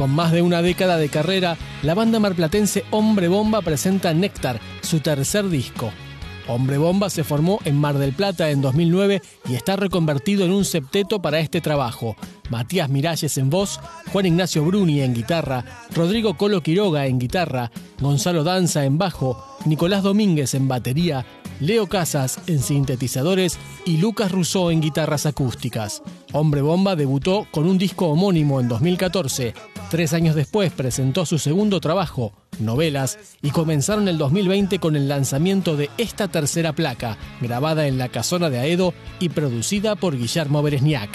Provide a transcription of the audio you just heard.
Con más de una década de carrera, la banda marplatense Hombre Bomba presenta Néctar, su tercer disco. Hombre Bomba se formó en Mar del Plata en 2009 y está reconvertido en un septeto para este trabajo. Matías Miralles en voz, Juan Ignacio Bruni en guitarra, Rodrigo Colo Quiroga en guitarra, Gonzalo Danza en bajo, Nicolás Domínguez en batería, Leo Casas en sintetizadores y Lucas Rousseau en guitarras acústicas. Hombre Bomba debutó con un disco homónimo en 2014. Tres años después presentó su segundo trabajo, Novelas, y comenzaron el 2020 con el lanzamiento de esta tercera placa, grabada en la casona de Aedo y producida por Guillermo Beresniak.